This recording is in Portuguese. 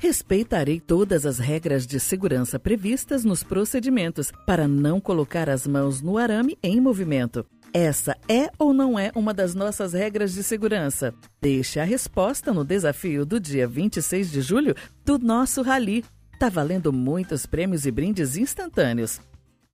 Respeitarei todas as regras de segurança previstas nos procedimentos para não colocar as mãos no arame em movimento. Essa é ou não é uma das nossas regras de segurança? Deixe a resposta no desafio do dia 26 de julho do nosso Rally. Tá valendo muitos prêmios e brindes instantâneos.